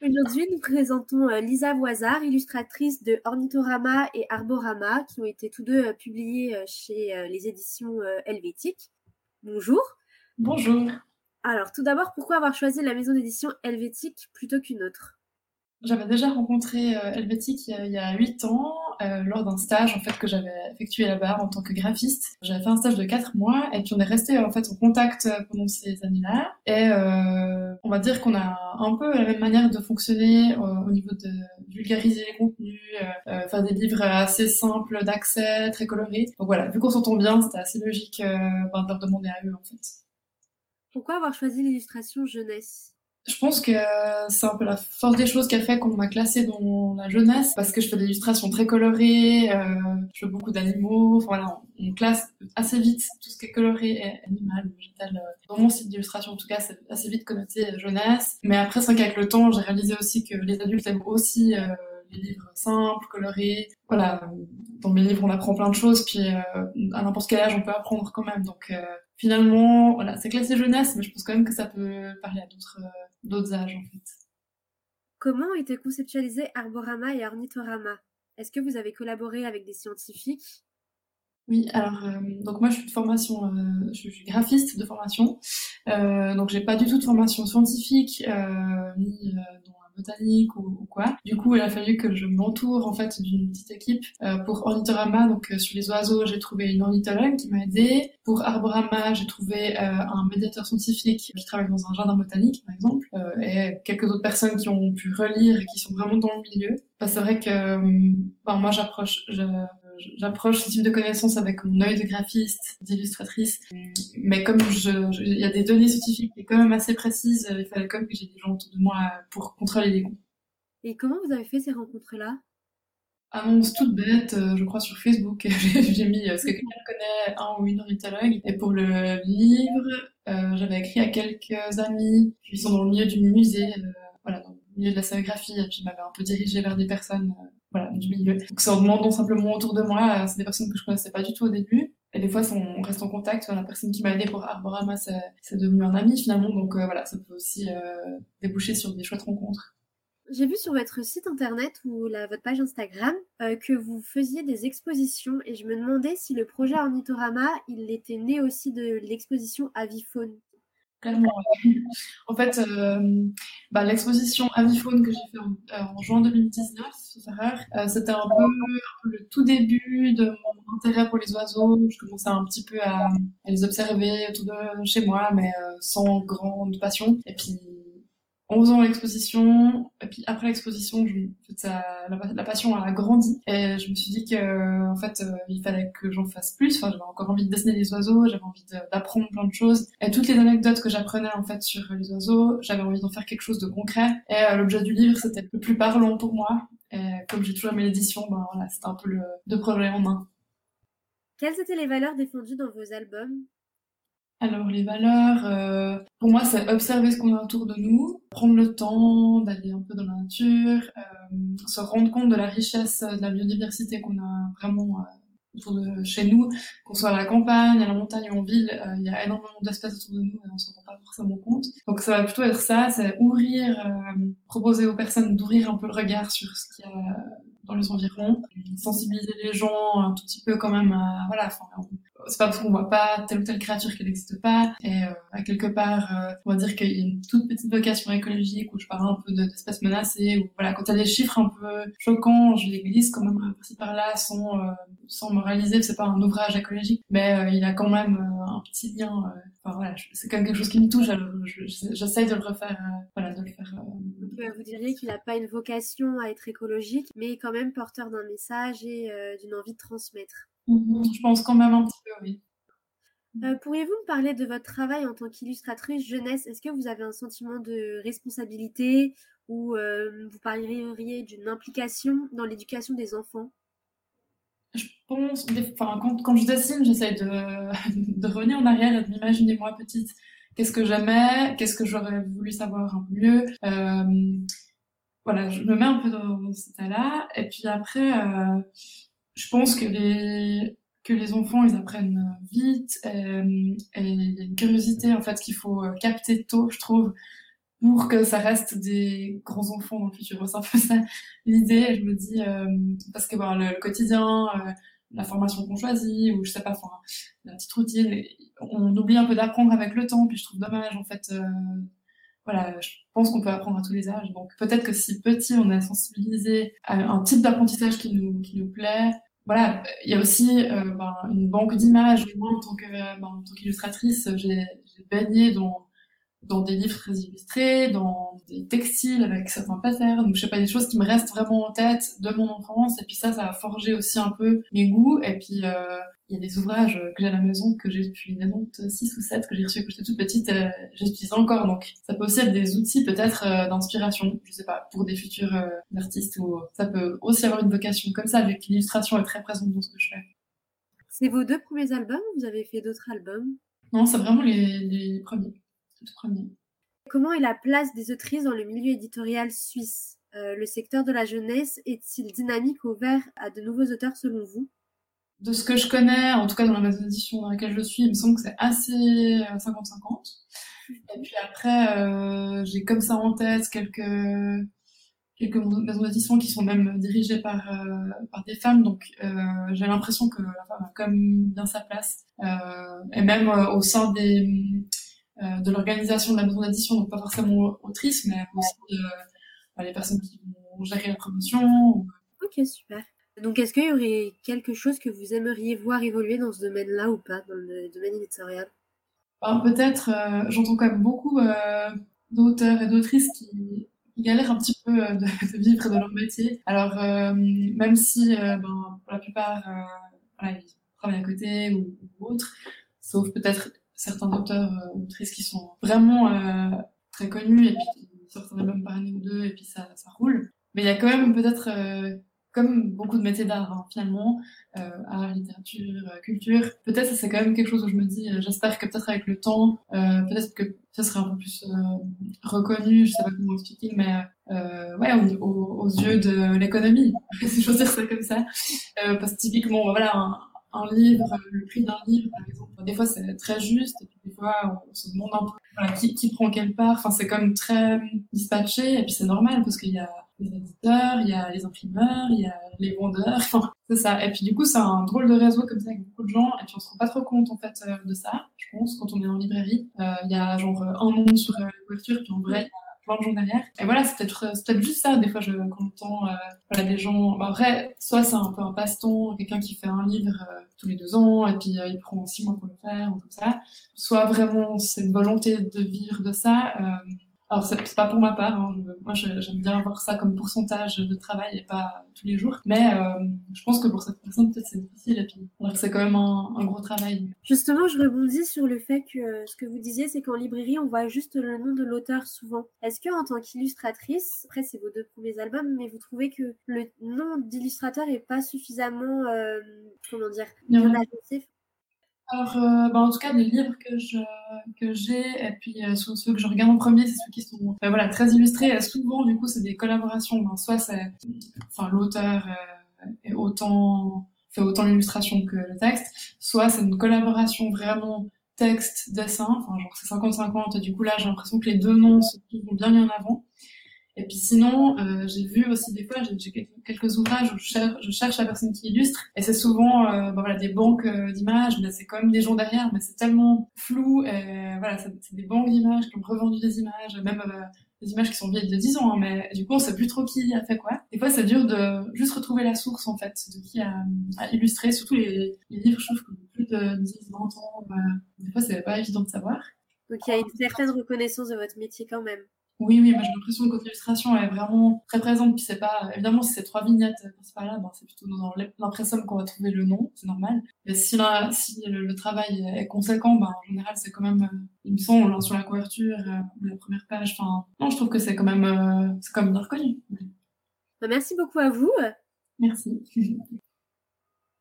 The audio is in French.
Aujourd'hui, nous présentons euh, Lisa Voisard, illustratrice de Ornithorama et Arborama, qui ont été tous deux euh, publiés euh, chez les éditions Helvétique. Bonjour. Bonjour. Alors, tout d'abord, pourquoi avoir choisi la maison d'édition Helvétique plutôt qu'une autre? J'avais déjà rencontré Helvétique il y a huit ans euh, lors d'un stage en fait que j'avais effectué là-bas en tant que graphiste. J'avais fait un stage de quatre mois et puis on est resté en fait en contact euh, pendant ces années-là et euh, on va dire qu'on a un peu la même manière de fonctionner au niveau de vulgariser les contenus, faire des livres assez simples d'accès, très colorés. Donc voilà, vu qu'on s'entend bien, c'était assez logique ben, de leur demander à eux en fait. Pourquoi avoir choisi l'illustration jeunesse? Je pense que c'est un peu la force des choses qui a fait qu'on m'a classée dans la jeunesse parce que je fais des illustrations très colorées, euh, je fais beaucoup d'animaux. Enfin, voilà, on classe assez vite tout ce qui est coloré et animal, végétal. Euh, dans mon site d'illustration, en tout cas, c'est assez vite connoté jeunesse. Mais après, c'est vrai qu'avec le temps, j'ai réalisé aussi que les adultes aiment aussi euh, les livres simples, colorés. Voilà, dans mes livres, on apprend plein de choses, puis euh, à n'importe quel âge, on peut apprendre quand même. Donc euh, finalement, voilà, c'est classé jeunesse, mais je pense quand même que ça peut parler à d'autres euh, d'autres âges en fait. Comment été conceptualisés Arborama et Ornithorama? Est-ce que vous avez collaboré avec des scientifiques? Oui, alors donc moi je suis de formation, je suis graphiste de formation, donc j'ai pas du tout de formation scientifique ni dans botanique ou, quoi. Du coup, il a fallu que je m'entoure en fait d'une petite équipe euh, pour Ornithorama. Donc euh, sur les oiseaux, j'ai trouvé une ornithologue qui m'a aidé. Pour Arborama, j'ai trouvé euh, un médiateur scientifique qui travaille dans un jardin botanique, par exemple, et quelques autres personnes qui ont pu relire et qui sont vraiment dans le milieu. Bah, c'est vrai que moi, j'approche, j'approche ce type de connaissances avec mon œil de graphiste, d'illustratrice. Mais comme il y a des données scientifiques qui sont quand même assez précises, il fallait quand même que j'ai des gens autour de moi pour contrôler les goûts. Et comment vous avez fait ces rencontres-là? Annonce toute bête, euh, je crois sur Facebook, j'ai mis est-ce que quelqu'un connaît un ou une ornithologue Et pour le livre, euh, j'avais écrit à quelques amis qui sont dans le milieu du musée, euh, voilà, dans le milieu de la scénographie, et puis m'avais un peu dirigé vers des personnes voilà, du milieu. Donc c'est en demandant simplement autour de moi, euh, c'est des personnes que je connaissais pas du tout au début. Et des fois, on reste en contact. La personne qui m'a aidé pour Arborama, c'est devenu un ami finalement. Donc euh, voilà, ça peut aussi euh, déboucher sur des chouettes rencontres. J'ai vu sur votre site internet ou la, votre page Instagram que vous faisiez des expositions et je me demandais si le projet Ornithorama, il était né aussi de l'exposition Avifaune. Clairement. En fait, euh, bah, l'exposition Avifaune que j'ai fait en, euh, juin 2019, euh, c'était un peu, le tout début de mon intérêt pour les oiseaux. Je commençais un petit peu à, les observer autour de chez moi, mais sans grande passion. Et puis en faisant l'exposition, et puis après l'exposition, la, passion a grandi et je me suis dit que en fait euh, il fallait que j'en fasse plus. Enfin, j'avais encore envie de dessiner les oiseaux, j'avais envie d'apprendre plein de choses et toutes les anecdotes que j'apprenais en fait sur les oiseaux, j'avais envie d'en faire quelque chose de concret. Et euh, l'objet du livre c'était le plus parlant pour moi. Et comme j'ai toujours aimé l'édition, ben voilà, c'était un peu le deux projets en main. Quelles étaient les valeurs défendues dans vos albums? Alors les valeurs, euh, pour moi, c'est observer ce qu'on a autour de nous, prendre le temps d'aller un peu dans la nature, euh, se rendre compte de la richesse de la biodiversité qu'on a vraiment euh, autour de chez nous, qu'on soit à la campagne, à la montagne ou en ville, il y a énormément d'espèces autour de nous et on s'en rend pas forcément compte. Donc ça va plutôt être ça, c'est ouvrir, proposer aux personnes d'ouvrir un peu le regard sur ce qu'il y a dans les environs, sensibiliser les gens un tout petit peu quand même à, voilà, enfin, c'est pas parce qu'on voit pas telle ou telle créature qu'elle n'existe pas. Et euh, à quelque part, euh, on va dire qu'il y a une toute petite vocation écologique où je parle un peu d'espèces menacées. Ou voilà, quand a des chiffres un peu choquants, je les glisse quand même par-ci par-là sans euh, sans moraliser. C'est pas un ouvrage écologique, mais il a quand même un petit lien. enfin voilà, c'est quand même quelque chose qui me touche. J'essaye de le refaire. voilà, de le faire. vous diriez qu'il n'a pas une vocation à être écologique, mais quand même porteur d'un message et d'une envie de transmettre. Mhm, je pense quand même un petit peu, oui. Euh, pourriez-vous me parler de votre travail en tant qu'illustratrice jeunesse? Est-ce que vous avez un sentiment de responsabilité ou euh, vous parleriez d'une implication dans l'éducation des enfants? Je pense, enfin, quand, quand, je dessine, j'essaie de, de, revenir en arrière et de m'imaginer moi petite. Qu'est-ce que j'aimais Qu'est-ce que j'aurais voulu savoir un peu mieux euh, Voilà, je me mets un peu dans, cet état-là. Et puis après, je pense que les que les enfants ils apprennent vite euh, et il y a une curiosité en fait qu'il faut euh, capter tôt je trouve pour que ça reste des grands enfants dans le futur. C'est un peu ça l'idée. Je me dis euh, parce que bon, le, quotidien, euh, la formation qu'on choisit ou je sais pas, enfin la petite routine, on oublie un peu d'apprendre avec le temps. Puis je trouve dommage en fait. Euh, voilà, je pense qu'on peut apprendre à tous les âges. Donc peut-être que si petit, on est sensibilisé à un type d'apprentissage qui nous qui nous plaît. Voilà, il y a aussi ben, une banque d'images. Moi, en tant que ben, en tant qu'illustratrice, j'ai baigné dans dans des livres très illustrés, dans des textiles avec certains patterns, donc je sais pas, des choses qui me restent vraiment en tête de mon enfance, et puis ça, ça a forgé aussi un peu mes goûts, et puis euh, il y a des ouvrages que j'ai à la maison, que j'ai depuis année 6 ou 7, que j'ai reçus quand j'étais toute petite, euh, j'utilise encore, donc ça peut aussi être des outils peut-être euh, d'inspiration, je sais pas, pour des futurs euh, artistes, ou ça peut aussi avoir une vocation comme ça, vu que l'illustration est très présente dans ce que je fais. C'est vos deux premiers albums Vous avez fait d'autres albums? Non, c'est vraiment les, les premiers. Comment est la place des autrices dans le milieu éditorial suisse? Euh, Le secteur de la jeunesse est-il dynamique ouvert à de nouveaux auteurs selon vous? De ce que je connais, en tout cas dans la maison d'édition dans laquelle je suis, il me semble que c'est assez 50-50. Euh, Et puis après, euh, j'ai comme ça en tête quelques quelques maisons d'édition qui sont même dirigées par, par des femmes. Donc j'ai l'impression que la femme a comme bien sa place. et même au sein des, euh, de l'organisation de la maison d'édition, donc pas forcément autrice, mais aussi euh, les personnes qui vont gérer la promotion. Ok, super. Donc, est-ce qu'il y aurait quelque chose que vous aimeriez voir évoluer dans ce domaine-là ou pas, dans le domaine éditorial? Ben, Peut-être, euh, j'entends quand même beaucoup d'auteurs et d'autrices qui, galèrent un petit peu de, vivre de leur métier. Alors, même si, ben, pour la plupart, ils travaillent à côté ou, autre, sauf peut-être certains auteurs ou euh, autrices qui sont vraiment euh, très connus et qui sortent un album par année ou deux et puis ça, roule. Mais il y a quand même peut-être, euh, comme beaucoup de métiers d'art hein, finalement, art, littérature, culture, peut-être c'est quand même quelque chose où je me dis, j'espère que peut-être avec le temps, peut-être que ça serait un peu plus reconnu, je sais pas comment expliquer, mais ouais, aux, yeux de l'économie, si je dire ça comme ça. parce que typiquement, voilà, un, livre, le prix d'un livre, par exemple. Des fois, c'est très juste, et puis des fois, on se demande un peu qui, qui, prend quelle part. Enfin, c'est comme très dispatché, et puis c'est normal, parce qu'il y a les éditeurs, il y a les imprimeurs, il y a les vendeurs, c'est ça. Et puis du coup, c'est un drôle de réseau comme ça avec beaucoup de gens, et puis on se rend pas trop compte, en fait, euh, de ça, je pense, quand on est en librairie. Euh, il y a genre un nom sur euh, la couverture, puis en vrai, il y a plein de gens derrière. Et voilà, c'est peut-être peut juste ça. Des fois, je entends euh, voilà, des gens. Bah, après, soit c'est un peu un passe-temps, quelqu'un qui fait un livre tous les deux ans et puis il prend six mois pour le faire ou comme ça. Soit vraiment c'est une volonté de vivre de ça. Alors, c'est pas pour ma part. Hein. Moi, j'aime bien avoir ça comme pourcentage de travail et pas tous les jours. Mais euh, je pense que pour cette personne, peut-être c'est difficile. Et puis, c'est quand même un, un, gros travail. Justement, je rebondis sur le fait que ce que vous disiez, c'est qu'en librairie, on voit juste le nom de l'auteur souvent. Est-ce que, en tant qu'illustratrice, après, c'est vos deux premiers albums, mais vous trouvez que le nom d'illustrateur est pas suffisamment, euh, comment dire, bien alors, euh, bah, en tout cas, les livres que je que j'ai et puis euh, ceux que je regarde en premier, c'est ceux qui sont bah, voilà très illustrés. souvent, du coup, c'est des collaborations. Ben, soit c'est, enfin, l'auteur euh, est autant fait autant l'illustration que le texte, soit c'est une collaboration vraiment texte dessin. Enfin, genre c'est 50-50. Et du coup, là, j'ai l'impression que les deux noms se trouvent bien mis en avant. Et puis sinon, euh, j'ai vu aussi des fois, j'ai quelques ouvrages où je cherche, la personne qui illustre, et c'est souvent euh, des banques euh, d'images, mais c'est quand même des gens derrière, mais c'est tellement flou, et voilà, c'est des banques d'images qui ont revendu des images, même des images qui sont vieilles de 10 ans, hein, mais du coup on sait plus trop qui a fait quoi. Des fois c'est dur de juste retrouver la source en fait, de qui a, illustré, surtout les, les, livres, je trouve que plus de 10, 20 ans, bah, des fois c'est pas évident de savoir. Donc il y a une certaine reconnaissance de votre métier quand même. Oui, oui, j'ai l'impression que l'illustration est vraiment très présente. Puis c'est pas, évidemment, si c'est trois vignettes c'est pas là, ben, c'est plutôt dans l'impression qu'on va trouver le nom, c'est normal. Mais si, là, si le, travail est conséquent, ben, en général, c'est quand même, euh, il me semble, sur la couverture euh, ou la première page. Enfin, non, je trouve que c'est quand même, euh, c'est quand même bien reconnu. Merci beaucoup à vous. Merci.